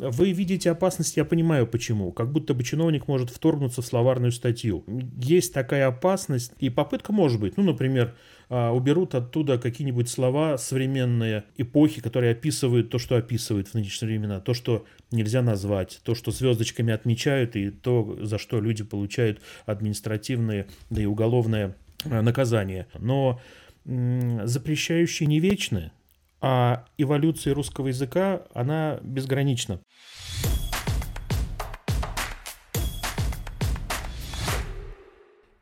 Вы видите опасность, я понимаю почему. Как будто бы чиновник может вторгнуться в словарную статью. Есть такая опасность, и попытка может быть. Ну, например, а, уберут оттуда какие-нибудь слова современные эпохи, которые описывают то, что описывают в нынешние времена, то, что нельзя назвать, то, что звездочками отмечают, и то, за что люди получают административные, да и уголовное а, наказание. Но запрещающие не вечны, а эволюция русского языка, она безгранична.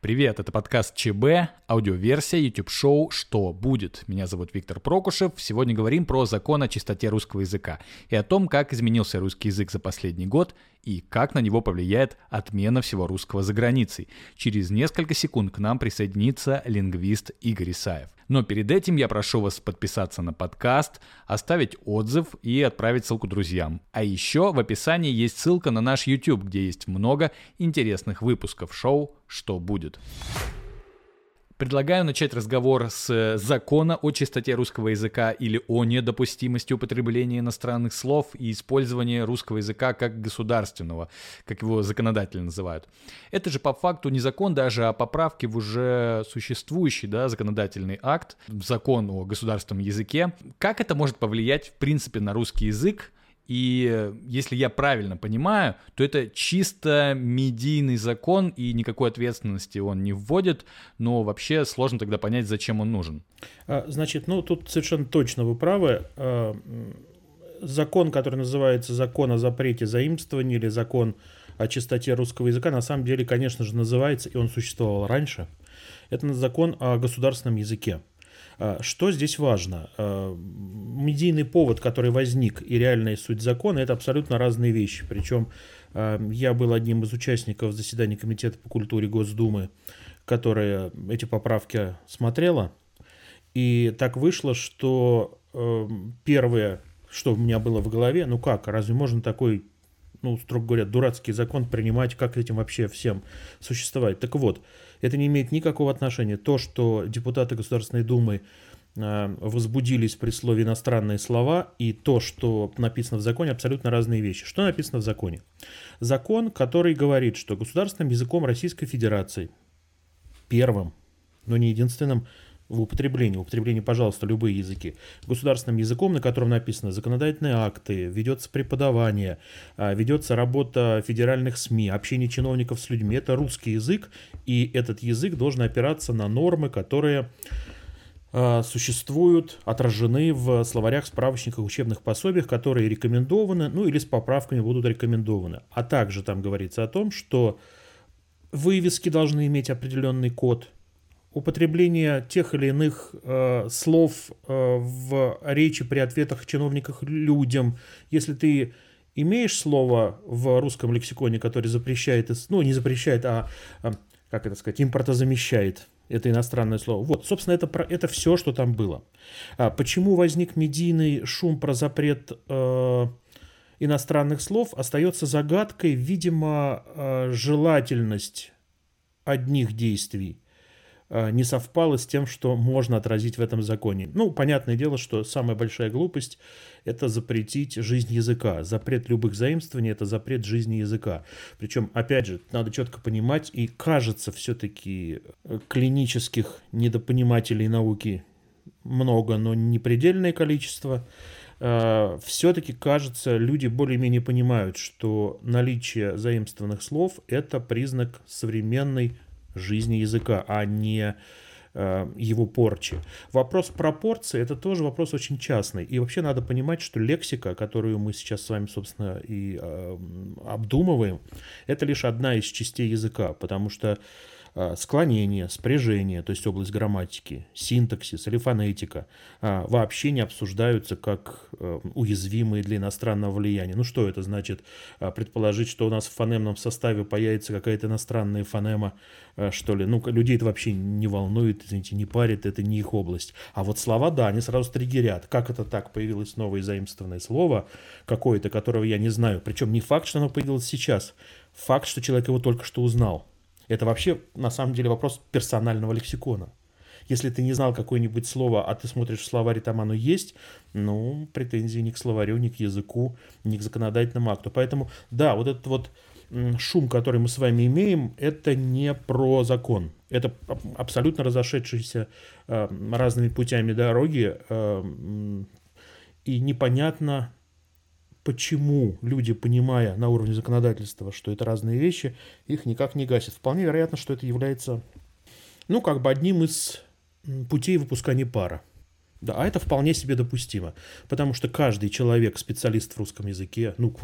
Привет, это подкаст ЧБ, аудиоверсия YouTube-шоу «Что будет?». Меня зовут Виктор Прокушев. Сегодня говорим про закон о чистоте русского языка и о том, как изменился русский язык за последний год и как на него повлияет отмена всего русского за границей. Через несколько секунд к нам присоединится лингвист Игорь Исаев. Но перед этим я прошу вас подписаться на подкаст, оставить отзыв и отправить ссылку друзьям. А еще в описании есть ссылка на наш YouTube, где есть много интересных выпусков шоу «Что будет?». Предлагаю начать разговор с э, закона о чистоте русского языка или о недопустимости употребления иностранных слов и использования русского языка как государственного, как его законодатели называют. Это же по факту не закон даже, а поправки в уже существующий да, законодательный акт, закон о государственном языке. Как это может повлиять в принципе на русский язык, и если я правильно понимаю, то это чисто медийный закон, и никакой ответственности он не вводит, но вообще сложно тогда понять, зачем он нужен. А, значит, ну тут совершенно точно вы правы. А, закон, который называется закон о запрете заимствования или закон о чистоте русского языка, на самом деле, конечно же, называется, и он существовал раньше, это закон о государственном языке. А, что здесь важно? А, медийный повод, который возник, и реальная суть закона – это абсолютно разные вещи. Причем а, я был одним из участников заседания Комитета по культуре Госдумы, которая эти поправки смотрела. И так вышло, что первое, что у меня было в голове, ну как, разве можно такой ну, строго говоря, дурацкий закон принимать, как этим вообще всем существовать. Так вот, это не имеет никакого отношения. То, что депутаты Государственной Думы э, возбудились при слове иностранные слова, и то, что написано в законе, абсолютно разные вещи. Что написано в законе? Закон, который говорит, что государственным языком Российской Федерации, первым, но не единственным, в употреблении. Употреблении, пожалуйста, любые языки. Государственным языком, на котором написаны законодательные акты, ведется преподавание, а, ведется работа федеральных СМИ, общение чиновников с людьми. Это русский язык, и этот язык должен опираться на нормы, которые а, существуют, отражены в словарях, справочниках, учебных пособиях, которые рекомендованы, ну или с поправками будут рекомендованы. А также там говорится о том, что вывески должны иметь определенный код – употребление тех или иных э, слов э, в речи при ответах чиновниках людям. Если ты имеешь слово в русском лексиконе, которое запрещает, ну не запрещает, а, а как это сказать, импортозамещает это иностранное слово. Вот, собственно, это, про, это все, что там было. А почему возник медийный шум про запрет э, иностранных слов, остается загадкой, видимо, э, желательность одних действий не совпало с тем, что можно отразить в этом законе. Ну, понятное дело, что самая большая глупость – это запретить жизнь языка. Запрет любых заимствований – это запрет жизни языка. Причем, опять же, надо четко понимать, и кажется все-таки э, клинических недопонимателей науки много, но не предельное количество э, все-таки, кажется, люди более-менее понимают, что наличие заимствованных слов – это признак современной жизни языка, а не э, его порчи. Вопрос пропорции – это тоже вопрос очень частный. И вообще надо понимать, что лексика, которую мы сейчас с вами, собственно, и э, обдумываем, это лишь одна из частей языка, потому что склонение, спряжение, то есть область грамматики, синтаксис или фонетика а, вообще не обсуждаются как э, уязвимые для иностранного влияния. Ну что это значит? А, предположить, что у нас в фонемном составе появится какая-то иностранная фонема, что ли? Ну, людей это вообще не волнует, извините, не парит, это не их область. А вот слова, да, они сразу триггерят. Как это так? Появилось новое заимствованное слово какое-то, которого я не знаю. Причем не факт, что оно появилось сейчас. Факт, что человек его только что узнал. Это вообще, на самом деле, вопрос персонального лексикона. Если ты не знал какое-нибудь слово, а ты смотришь в словарь, там оно есть, ну, претензии ни к словарю, ни к языку, ни к законодательному акту. Поэтому, да, вот этот вот шум, который мы с вами имеем, это не про закон. Это абсолютно разошедшиеся э, разными путями дороги. Э, и непонятно, почему люди, понимая на уровне законодательства, что это разные вещи, их никак не гасят. Вполне вероятно, что это является, ну, как бы одним из путей выпускания пара. Да, а это вполне себе допустимо, потому что каждый человек, специалист в русском языке, ну,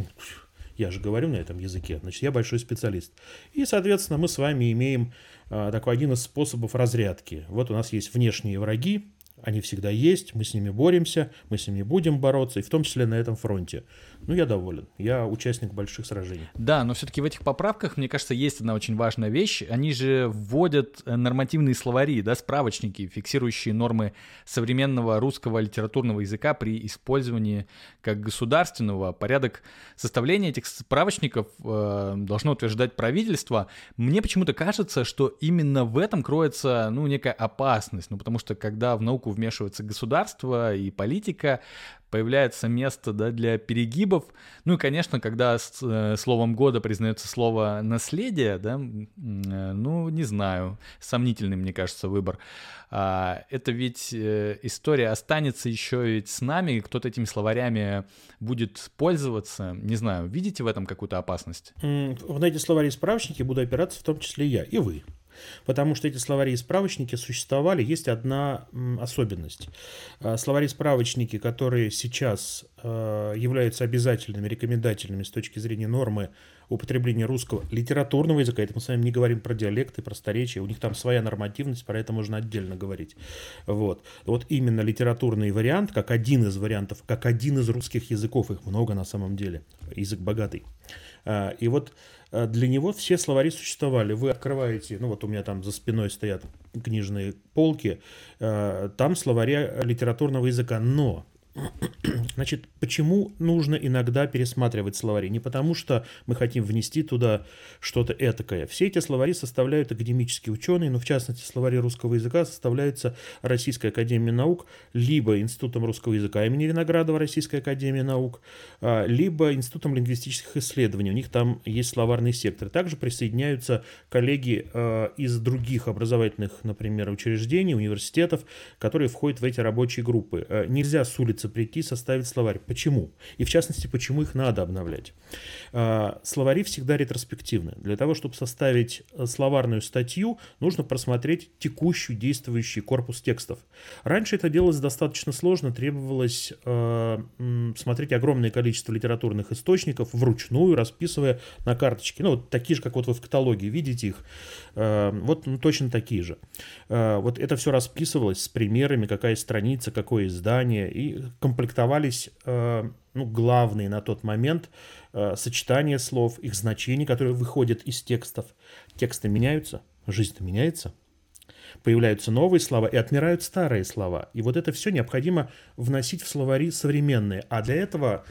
я же говорю на этом языке, значит, я большой специалист. И, соответственно, мы с вами имеем а, такой один из способов разрядки. Вот у нас есть внешние враги, они всегда есть, мы с ними боремся, мы с ними будем бороться, и в том числе на этом фронте. Ну, я доволен. Я участник больших сражений. Да, но все-таки в этих поправках, мне кажется, есть одна очень важная вещь. Они же вводят э, нормативные словари, да, справочники, фиксирующие нормы современного русского литературного языка при использовании как государственного. Порядок составления этих справочников э, должно утверждать правительство. Мне почему-то кажется, что именно в этом кроется, ну, некая опасность. Ну, потому что когда в науку вмешивается государство и политика, появляется место да, для перегибов. Ну и, конечно, когда с э, словом года признается слово наследие, да, э, ну, не знаю, сомнительный, мне кажется, выбор. А, это ведь э, история останется еще ведь с нами, кто-то этими словарями будет пользоваться. Не знаю, видите в этом какую-то опасность? В эти словари справочники буду опираться в том числе я и вы. Потому что эти словари и справочники существовали, есть одна особенность. А, словари и справочники, которые сейчас а, являются обязательными, рекомендательными с точки зрения нормы употребления русского литературного языка, это мы с вами не говорим про диалекты, про просторечие, у них там своя нормативность, про это можно отдельно говорить. Вот. Вот именно литературный вариант, как один из вариантов, как один из русских языков, их много на самом деле, язык богатый. А, и вот Э, для него все словари существовали. Вы открываете, ну вот у меня там за спиной стоят книжные полки, э, там словари литературного языка, но Значит, почему нужно иногда пересматривать словари? Не потому, что мы хотим внести туда что-то этакое. Все эти словари составляют академические ученые, но в частности словари русского языка составляются Российской Академией Наук, либо Институтом русского языка имени Виноградова Российской Академии Наук, а, либо Институтом лингвистических исследований. У них там есть словарный сектор. Также присоединяются коллеги а, из других образовательных, например, учреждений, университетов, которые входят в эти рабочие группы. А, нельзя с улицы прийти составить словарь. Почему? И в частности, почему их надо обновлять? А, словари всегда ретроспективны. Для того, чтобы составить э, словарную статью, нужно просмотреть текущий действующий корпус текстов. Раньше это делалось достаточно сложно, требовалось э, смотреть огромное количество литературных источников вручную, расписывая на карточке. Ну, вот такие же, как вот вы в каталоге видите их. Э, вот ну, точно такие же. Вот это все расписывалось с примерами, какая страница, какое издание, и комплектовались э, ну, главные на тот момент э, сочетания слов, их значения, которые выходят из текстов. Тексты меняются, жизнь меняется, появляются новые слова и отмирают старые слова. И вот это все необходимо вносить в словари современные. А для этого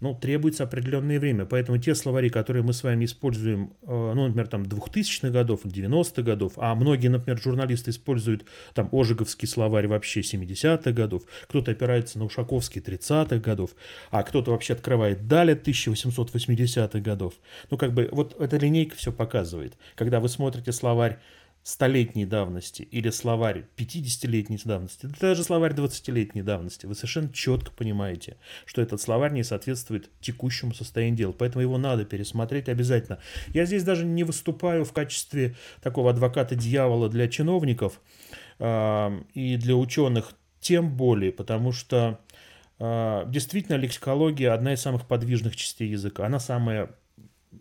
ну, требуется определенное время. Поэтому те словари, которые мы с вами используем, э, ну, например, там 2000-х годов, 90-х годов, а многие, например, журналисты используют там Ожеговский словарь вообще 70-х годов, кто-то опирается на Ушаковский 30-х годов, а кто-то вообще открывает Даля 1880-х годов. Ну, как бы вот эта линейка все показывает. Когда вы смотрите словарь столетней давности или словарь 50-летней давности, да даже словарь 20-летней давности, вы совершенно четко понимаете, что этот словарь не соответствует текущему состоянию дел, поэтому его надо пересмотреть обязательно. Я здесь даже не выступаю в качестве такого адвоката дьявола для чиновников э, и для ученых, тем более, потому что э, действительно лексикология одна из самых подвижных частей языка, она самая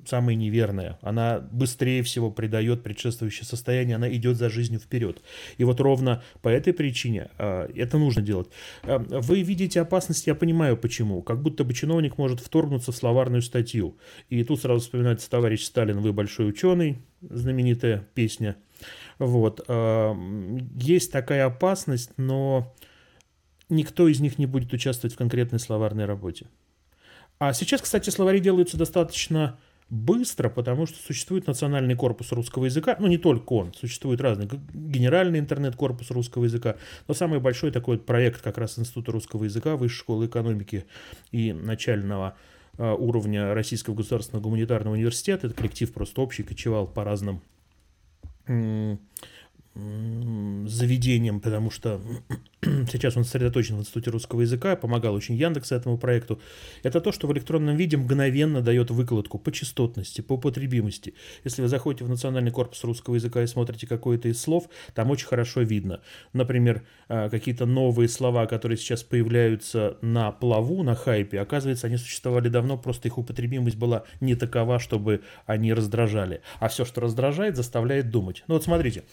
самая неверная. Она быстрее всего придает предшествующее состояние, она идет за жизнью вперед. И вот ровно по этой причине э, это нужно делать. Э, вы видите опасность, я понимаю почему. Как будто бы чиновник может вторгнуться в словарную статью. И тут сразу вспоминается товарищ Сталин, вы большой ученый, знаменитая песня. Вот. Э, есть такая опасность, но никто из них не будет участвовать в конкретной словарной работе. А сейчас, кстати, словари делаются достаточно быстро, потому что существует национальный корпус русского языка, ну не только он, существует разный, генеральный интернет-корпус русского языка, но самый большой такой проект как раз Института русского языка, Высшей школы экономики и начального а, уровня Российского государственного гуманитарного университета, это коллектив просто общий, кочевал по разным заведением, потому что сейчас он сосредоточен в Институте русского языка, помогал очень Яндекс этому проекту, это то, что в электронном виде мгновенно дает выкладку по частотности, по употребимости. Если вы заходите в Национальный корпус русского языка и смотрите какое-то из слов, там очень хорошо видно. Например, а, какие-то новые слова, которые сейчас появляются на плаву, на хайпе, оказывается, они существовали давно, просто их употребимость была не такова, чтобы они раздражали. А все, что раздражает, заставляет думать. Ну вот смотрите,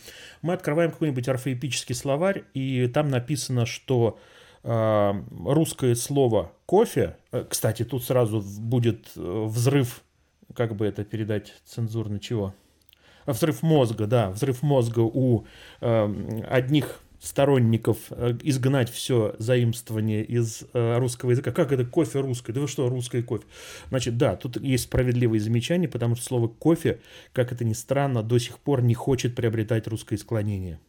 мы открываем какой-нибудь орфоэпический словарь, и там написано, что э, русское слово кофе, э, кстати, тут сразу будет э, взрыв, как бы это передать цензурно чего? Взрыв мозга, да, взрыв мозга у э, одних сторонников э, изгнать все заимствование из э, русского языка. Как это кофе русское? Да вы что, русское кофе? Значит, да, тут есть справедливые замечания, потому что слово кофе, как это ни странно, до сих пор не хочет приобретать русское склонение.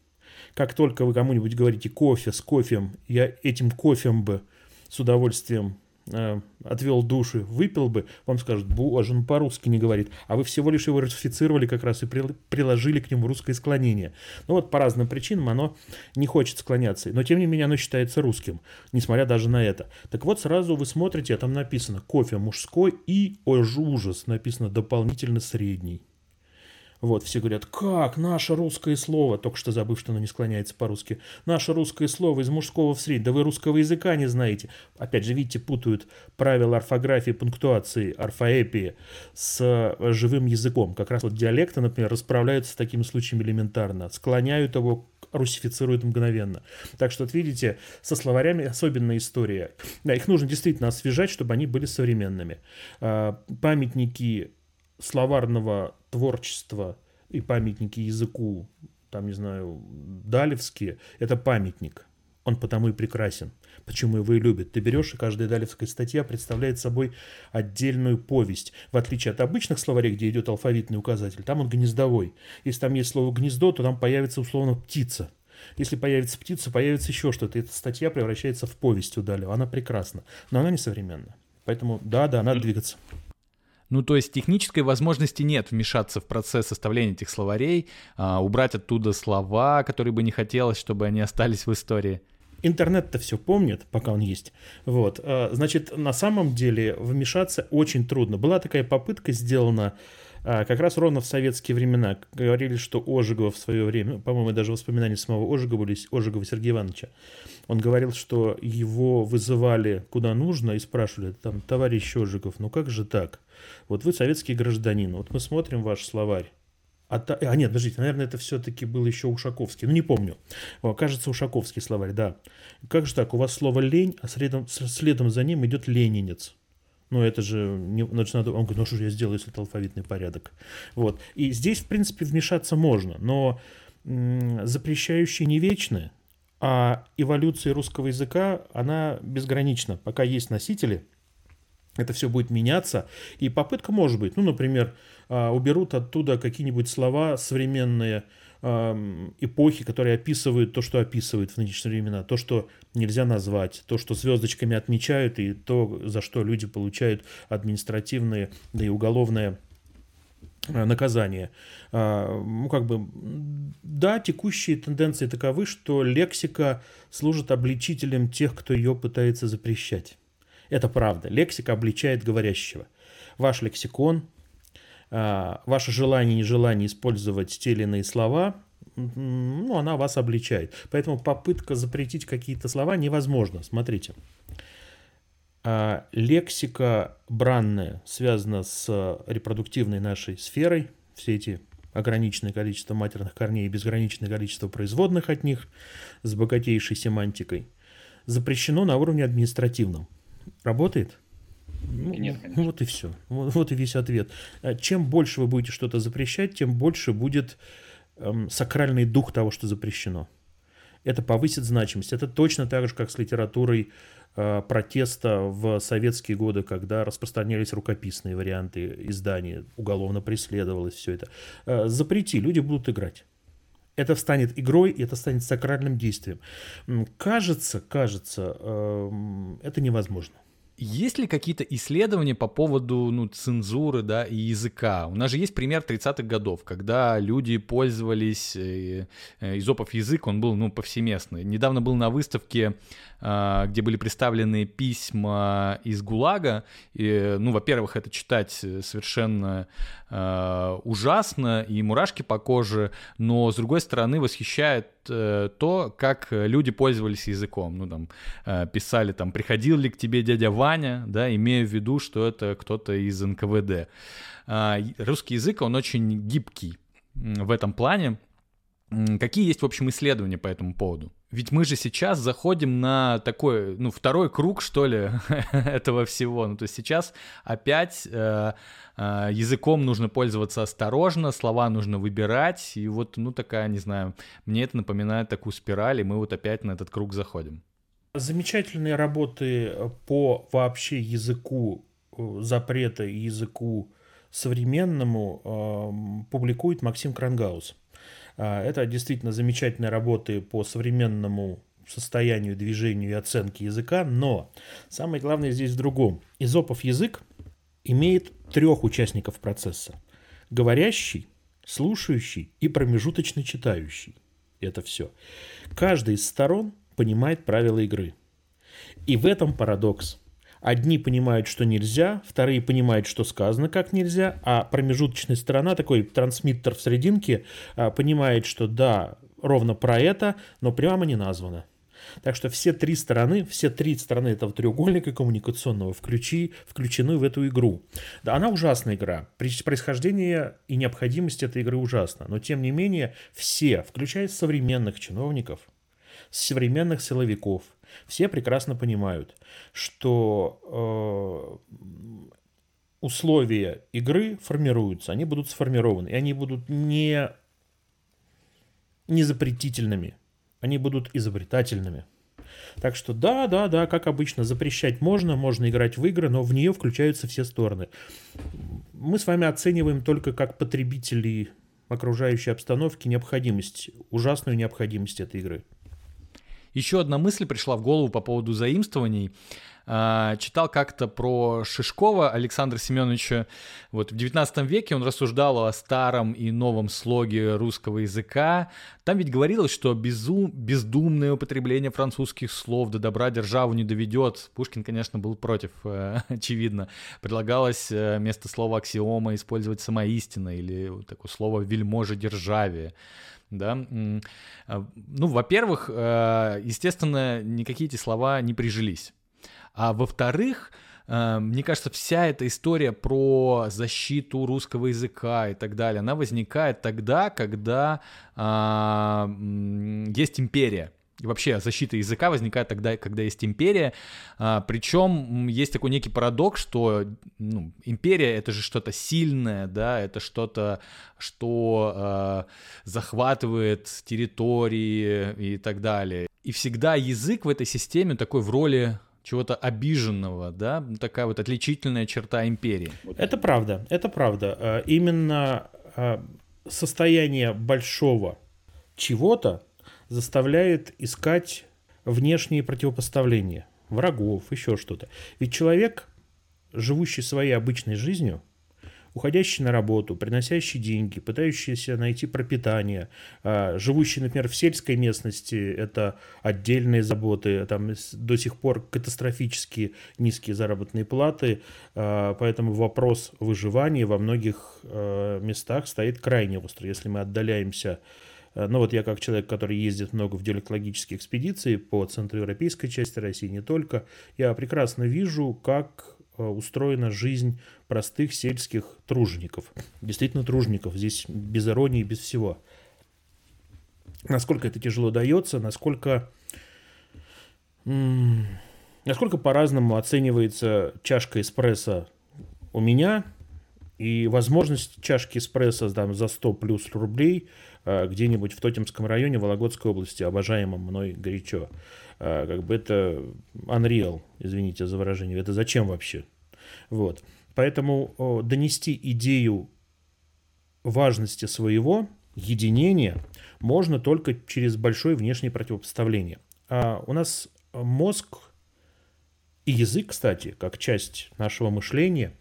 Как только вы кому-нибудь говорите кофе с кофем, я этим кофем бы с удовольствием э, отвел души, выпил бы, вам скажут, боже, он по-русски не говорит, а вы всего лишь его ратифицировали как раз и при, приложили к нему русское склонение. Ну вот по разным причинам оно не хочет склоняться, но тем не менее оно считается русским, несмотря даже на это. Так вот сразу вы смотрите, а там написано кофе мужской и, ой, ужас, написано дополнительно средний. Вот, все говорят, как наше русское слово, только что забыв, что оно не склоняется по-русски, наше русское слово из мужского в средний, да вы русского языка не знаете. Опять же, видите, путают правила орфографии, пунктуации, орфоэпии с э, живым языком. Как раз вот диалекты, например, расправляются с такими случаями элементарно, склоняют его русифицируют мгновенно. Так что, вот видите, со словарями особенная история. Да, их нужно действительно освежать, чтобы они были современными. А, памятники словарного творчества и памятники языку, там, не знаю, далевские, это памятник. Он потому и прекрасен. Почему его и любят. Ты берешь, и каждая далевская статья представляет собой отдельную повесть. В отличие от обычных словарей, где идет алфавитный указатель, там он гнездовой. Если там есть слово «гнездо», то там появится условно птица. Если появится птица, появится еще что-то. Эта статья превращается в повесть у Далева. Она прекрасна, но она не современна. Поэтому да, да, надо двигаться. Ну, то есть технической возможности нет вмешаться в процесс составления этих словарей, а, убрать оттуда слова, которые бы не хотелось, чтобы они остались в истории. Интернет-то все помнит, пока он есть. Вот. А, значит, на самом деле вмешаться очень трудно. Была такая попытка сделана как раз ровно в советские времена. Говорили, что Ожегова в свое время, по-моему, даже воспоминания самого Ожегова или Ожегова Сергея Ивановича, он говорил, что его вызывали куда нужно и спрашивали, там, товарищ Ожегов, ну как же так? Вот вы советский гражданин, вот мы смотрим ваш словарь. А, та... а нет, подождите, наверное, это все-таки был еще Ушаковский. Ну, не помню. О, кажется, Ушаковский словарь, да. Как же так, у вас слово «лень», а следом, следом за ним идет «ленинец». Ну, это же не, значит, надо, он говорит, ну что же я сделаю, если это алфавитный порядок. Вот. И здесь, в принципе, вмешаться можно, но запрещающие не вечны, а эволюция русского языка, она безгранична. Пока есть носители – это все будет меняться. И попытка может быть. Ну, например, а, уберут оттуда какие-нибудь слова современные эпохи, которые описывают то, что описывают в нынешние времена, то, что нельзя назвать, то, что звездочками отмечают, и то, за что люди получают административные, да и уголовное а, наказание. А, ну, как бы, да, текущие тенденции таковы, что лексика служит обличителем тех, кто ее пытается запрещать. Это правда. Лексика обличает говорящего. Ваш лексикон, ваше желание и нежелание использовать те или иные слова, ну, она вас обличает. Поэтому попытка запретить какие-то слова невозможна. Смотрите. А, лексика бранная связана с репродуктивной нашей сферой. Все эти ограниченное количество матерных корней и безграничное количество производных от них с богатейшей семантикой запрещено на уровне административном. Работает? Ну, Нет, конечно. Вот и все. Вот, вот и весь ответ. А чем больше вы будете что-то запрещать, тем больше будет эм, сакральный дух того, что запрещено. это повысит значимость. Это точно так же, как с литературой э, протеста в советские годы, когда распространялись рукописные варианты издания, уголовно преследовалось все это. Э, запрети, люди будут играть. Это станет игрой, и это станет сакральным действием. Кажется, кажется, э, это невозможно. Есть ли какие-то исследования по поводу ну, цензуры да, и языка? У нас же есть пример 30-х годов, когда люди пользовались, э, э, изопов язык, он был ну, повсеместный. Недавно был на выставке а, где были представлены письма из ГУЛАГа. И, ну, во-первых, это читать совершенно э, ужасно и мурашки по коже, но, с другой стороны, восхищает э, то, как люди пользовались языком. Ну, там, э, писали, там, приходил ли к тебе дядя Ваня, да, имея в виду, что это кто-то из НКВД. Э, русский язык, он очень гибкий в этом плане. Какие есть, в общем, исследования по этому поводу? Ведь мы же сейчас заходим на такой, ну, второй круг, что ли, этого всего. Ну, то есть сейчас опять э, э, языком нужно пользоваться осторожно, слова нужно выбирать, и вот, ну, такая, не знаю, мне это напоминает такую спираль, и мы вот опять на этот круг заходим. Замечательные работы по вообще языку э, запрета и языку современному э, публикует Максим Крангаус. А, это действительно замечательные работы по современному состоянию, движению и оценке языка, но самое главное здесь в другом. Изопов язык имеет трех участников процесса. Говорящий, слушающий и промежуточно читающий. Это все. Каждый из сторон понимает правила игры. И в этом парадокс. Одни понимают, что нельзя, вторые понимают, что сказано как нельзя, а промежуточная сторона, такой трансмиттер в серединке, а, понимает, что да, ровно про это, но прямо не названо. Так что все три стороны, все три стороны этого треугольника коммуникационного включи, включены в эту игру. Да, она ужасная игра. Происхождение и необходимость этой игры ужасна. Но тем не менее, все, включая современных чиновников, современных силовиков, все прекрасно понимают, что э, условия игры формируются, они будут сформированы, и они будут не, не запретительными, они будут изобретательными. Так что да, да, да, как обычно, запрещать можно, можно играть в игры, но в нее включаются все стороны. Мы с вами оцениваем только как потребители окружающей обстановки необходимость, ужасную необходимость этой игры. Еще одна мысль пришла в голову по поводу заимствований. А, читал как-то про Шишкова Александра Семеновича. Вот в 19 веке он рассуждал о старом и новом слоге русского языка. Там ведь говорилось, что безум, бездумное употребление французских слов до добра державу не доведет. Пушкин, конечно, был против, э, очевидно. Предлагалось э, вместо слова аксиома использовать самоистина или такое слово вельможа державе да. А, ну, во-первых, э, естественно, никакие эти слова не прижились. А во-вторых, э, мне кажется, вся эта история про защиту русского языка и так далее, она возникает тогда, когда а, есть империя. И вообще защита языка возникает тогда, когда есть империя. А, причем есть такой некий парадокс, что ну, империя это же что-то сильное, да, это что-то, что а, захватывает территории и так далее. И всегда язык в этой системе такой в роли чего-то обиженного, да, такая вот отличительная черта империи. Это правда, это правда. А, именно а, состояние большого чего-то заставляет искать внешние противопоставления, врагов, еще что-то. Ведь человек, живущий своей обычной жизнью, уходящий на работу, приносящий деньги, пытающийся найти пропитание, а, живущий, например, в сельской местности, это отдельные заботы, там до сих пор катастрофически низкие заработные платы, а, поэтому вопрос выживания во многих а, местах стоит крайне остро. Если мы отдаляемся ну вот я как человек, который ездит много в диалектологические экспедиции по центроевропейской части России, не только, я прекрасно вижу, как э, устроена жизнь простых сельских тружеников. Действительно тружеников, здесь без иронии, без всего. Насколько это тяжело дается, насколько, насколько по-разному оценивается чашка эспрессо у меня И возможность чашки эспрессо там, за 100 плюс рублей э, где-нибудь в Тотемском районе Вологодской области, обожаемом мной горячо. Э, как бы это unreal, извините за выражение. Это зачем вообще? Вот. Поэтому донести идею важности своего единения можно только через большое внешнее противопоставление. А у нас мозг и язык, кстати, как часть нашего мышления,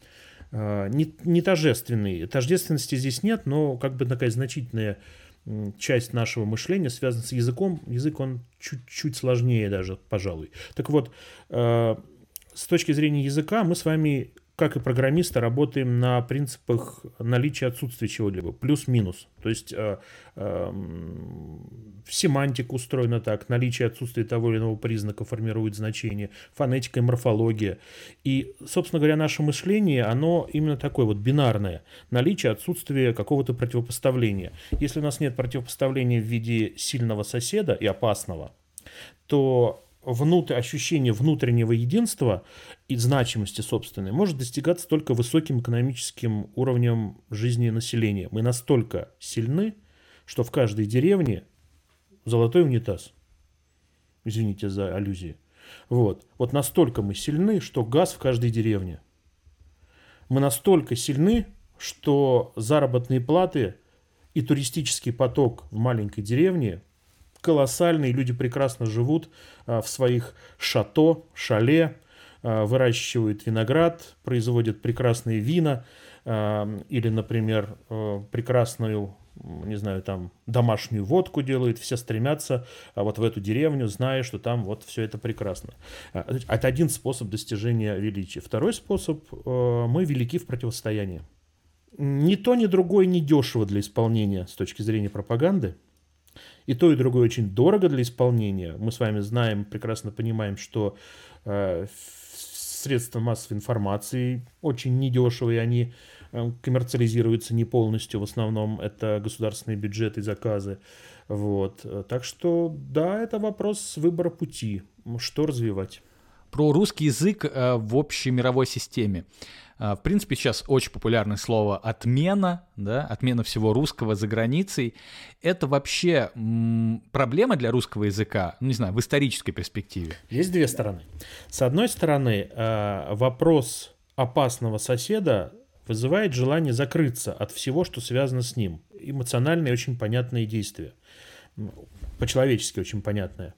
а, не, не тождественный. Тождественности здесь нет, но как бы такая значительная часть нашего мышления связана с языком. Язык, он чуть-чуть сложнее даже, пожалуй. Так вот, а, с точки зрения языка мы с вами как и программисты, работаем на принципах наличия отсутствия чего-либо, плюс-минус. То есть э, э, семантика устроена так, наличие отсутствия того или иного признака формирует значение, фонетика и морфология. И, собственно говоря, наше мышление, оно именно такое вот бинарное, наличие, отсутствие какого-то противопоставления. Если у нас нет противопоставления в виде сильного соседа и опасного, то внутрь, ощущение внутреннего единства и значимости собственной может достигаться только высоким экономическим уровнем жизни населения. Мы настолько сильны, что в каждой деревне золотой унитаз. Извините за аллюзии. Вот. вот настолько мы сильны, что газ в каждой деревне. Мы настолько сильны, что заработные платы и туристический поток в маленькой деревне колоссальный, люди прекрасно живут а, в своих шато, шале, а, выращивают виноград, производят прекрасные вина а, или, например, прекрасную не знаю, там домашнюю водку делают, все стремятся вот в эту деревню, зная, что там вот все это прекрасно. Это один способ достижения величия. Второй способ – мы велики в противостоянии. Ни то, ни другое не дешево для исполнения с точки зрения пропаганды – и то, и другое очень дорого для исполнения. Мы с вами знаем, прекрасно понимаем, что э, средства массовой информации очень недешевые, они э, коммерциализируются не полностью, в основном это государственные бюджеты и заказы. Вот. Так что, да, это вопрос выбора пути, что развивать. Про русский язык э, в общей мировой системе. А, в принципе, сейчас очень популярное слово «отмена», да, отмена всего русского за границей. Это вообще проблема для русского языка, ну, не знаю, в исторической перспективе? Есть две стороны. С одной стороны, а, вопрос опасного соседа вызывает желание закрыться от всего, что связано с ним. Эмоциональные, очень понятные действия. По-человечески очень понятное.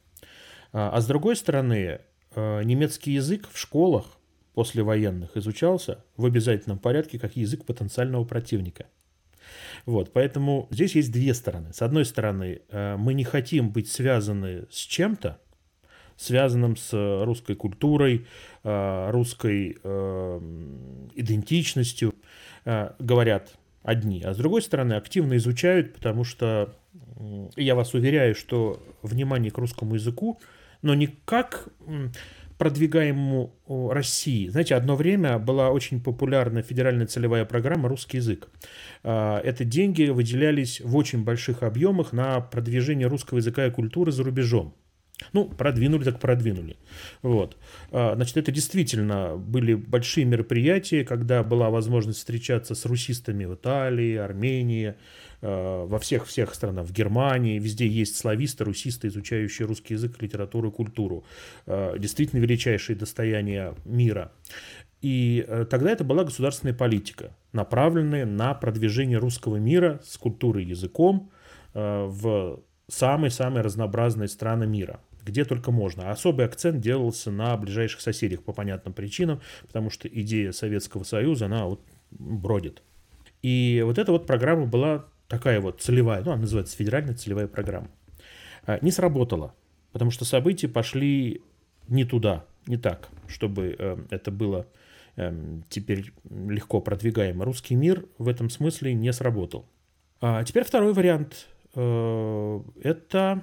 А, а с другой стороны, немецкий язык в школах послевоенных изучался в обязательном порядке как язык потенциального противника. Вот, поэтому здесь есть две стороны. С одной стороны, э, мы не хотим быть связаны с чем-то, связанным с русской культурой, э, русской э, идентичностью, говорят одни, а с другой стороны активно изучают, потому что я вас уверяю, что внимание к русскому языку, но не как продвигаемому России. Знаете, одно время была очень популярна федеральная целевая программа «Русский язык». А, это деньги выделялись в очень больших объемах на продвижение русского языка и культуры за рубежом. Ну, продвинули так продвинули. Вот. А, значит, это действительно были большие мероприятия, когда была возможность встречаться с русистами в Италии, Армении, во всех-всех странах, в Германии, везде есть слависты, русисты, изучающие русский язык, литературу и культуру. А, действительно величайшие достояния мира. И э, тогда это была государственная политика, направленная на продвижение русского мира с культурой и языком в самые-самые разнообразные страны мира где только можно. Особый акцент делался на ближайших соседях по понятным причинам, потому что идея Советского Союза, она вот бродит. И вот эта вот программа была такая вот целевая, ну, она называется федеральная целевая программа. А, не сработала, потому что события пошли не туда, не так, чтобы э, это было э, теперь легко продвигаемо. Русский мир в этом смысле не сработал. А теперь второй вариант. Э, это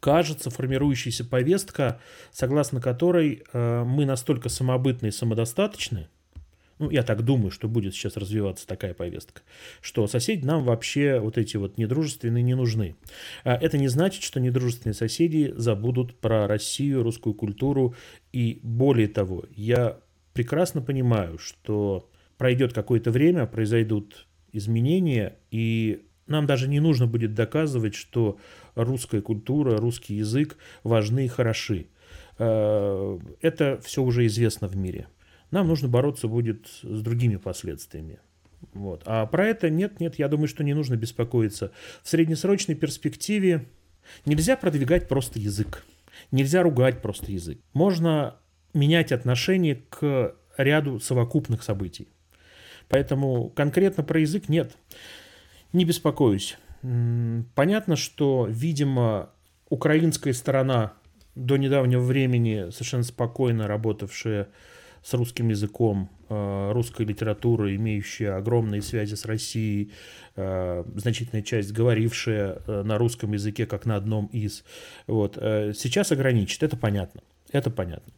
кажется формирующаяся повестка, согласно которой э, мы настолько самобытны и самодостаточны, ну, я так думаю, что будет сейчас развиваться такая повестка, что соседи нам вообще вот эти вот недружественные не нужны. А это не значит, что недружественные соседи забудут про Россию, русскую культуру. И более того, я прекрасно понимаю, что пройдет какое-то время, произойдут изменения, и нам даже не нужно будет доказывать, что русская культура, русский язык важны и хороши. Э, это все уже известно в мире. Нам нужно бороться будет с другими последствиями. Вот. А про это нет, нет, я думаю, что не нужно беспокоиться. В среднесрочной перспективе нельзя продвигать просто язык. Нельзя ругать просто язык. Можно менять отношение к ряду совокупных событий. Поэтому конкретно про язык нет. Не беспокоюсь. Понятно, что, видимо, украинская сторона до недавнего времени совершенно спокойно работавшая с русским языком, э, русской литературой, имеющая огромные связи с Россией, э, значительная часть говорившая э, на русском языке как на одном из. Вот. Сейчас ограничит, это понятно. Это понятно.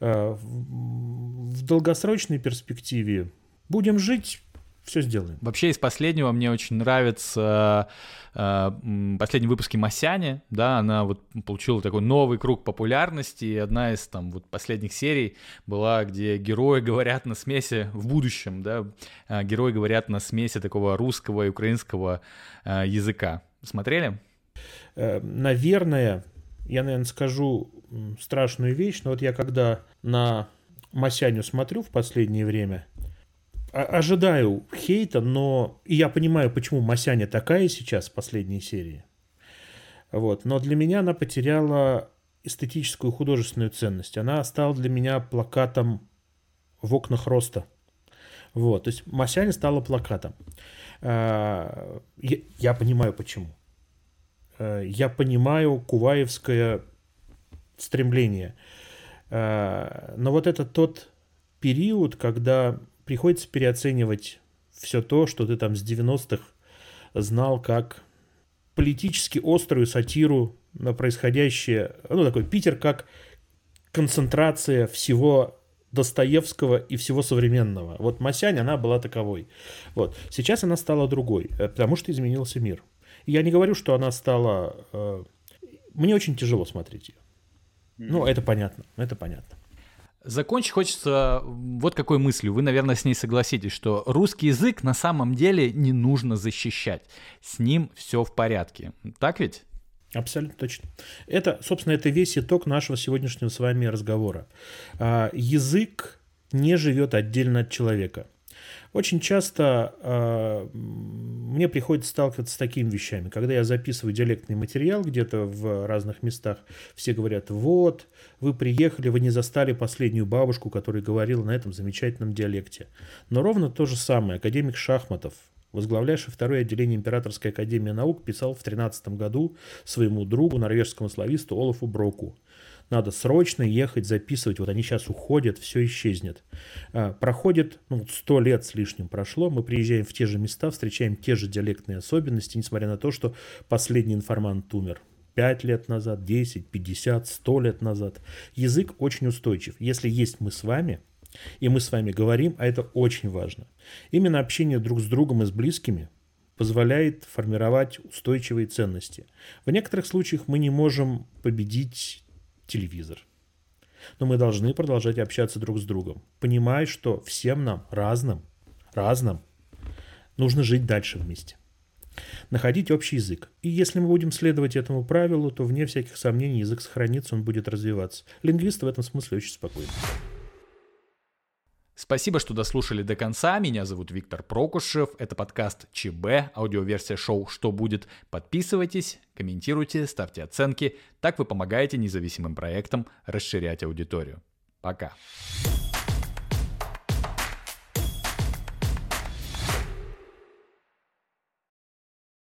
В долгосрочной перспективе будем жить все сделаем. Вообще из последнего мне очень нравится э, последние выпуски Масяни, да, она вот получила такой новый круг популярности, и одна из там вот последних серий была, где герои говорят на смеси в будущем, да, э, герои говорят на смеси такого русского и украинского э, языка. Смотрели? Э, наверное, я, наверное, скажу страшную вещь, но вот я когда на Масяню смотрю в последнее время, ожидаю хейта, но и я понимаю, почему Масяня такая сейчас в последней серии. Вот. Но для меня она потеряла эстетическую художественную ценность. Она стала для меня плакатом в окнах роста. Вот. То есть Масяня стала плакатом. А, я, понимаю, почему. А, я понимаю куваевское стремление. А, но вот это тот период, когда приходится переоценивать все то, что ты там с 90-х знал как политически острую сатиру на происходящее, ну, такой Питер как концентрация всего Достоевского и всего современного. Вот Масянь, она была таковой. Вот. Сейчас она стала другой, э, потому что изменился мир. Я не говорю, что она стала... Э, мне очень тяжело смотреть ее. Ну, это понятно, это понятно. Закончить хочется вот какой мыслью. Вы, наверное, с ней согласитесь, что русский язык на самом деле не нужно защищать. С ним все в порядке. Так ведь? Абсолютно точно. Это, собственно, это весь итог нашего сегодняшнего с вами разговора. А, язык не живет отдельно от человека. Очень часто э, мне приходится сталкиваться с такими вещами. Когда я записываю диалектный материал где-то в разных местах, все говорят, вот, вы приехали, вы не застали последнюю бабушку, которая говорила на этом замечательном диалекте. Но ровно то же самое академик Шахматов, возглавлявший второе отделение Императорской академии наук, писал в 13 году своему другу, норвежскому слависту Олафу Броку – надо срочно ехать, записывать. Вот они сейчас уходят, все исчезнет. А, проходит, ну, сто лет с лишним прошло, мы приезжаем в те же места, встречаем те же диалектные особенности, несмотря на то, что последний информант умер. 5 лет назад, 10, 50, 100 лет назад. Язык очень устойчив. Если есть мы с вами, и мы с вами говорим, а это очень важно. Именно общение друг с другом и с близкими позволяет формировать устойчивые ценности. В некоторых случаях мы не можем победить телевизор. Но мы должны продолжать общаться друг с другом, понимая, что всем нам, разным, разным, нужно жить дальше вместе. Находить общий язык. И если мы будем следовать этому правилу, то вне всяких сомнений язык сохранится, он будет развиваться. Лингвисты в этом смысле очень спокойны. Спасибо, что дослушали до конца. Меня зовут Виктор Прокушев. Это подкаст ЧБ, аудиоверсия шоу «Что будет?». Подписывайтесь, комментируйте, ставьте оценки. Так вы помогаете независимым проектам расширять аудиторию. Пока.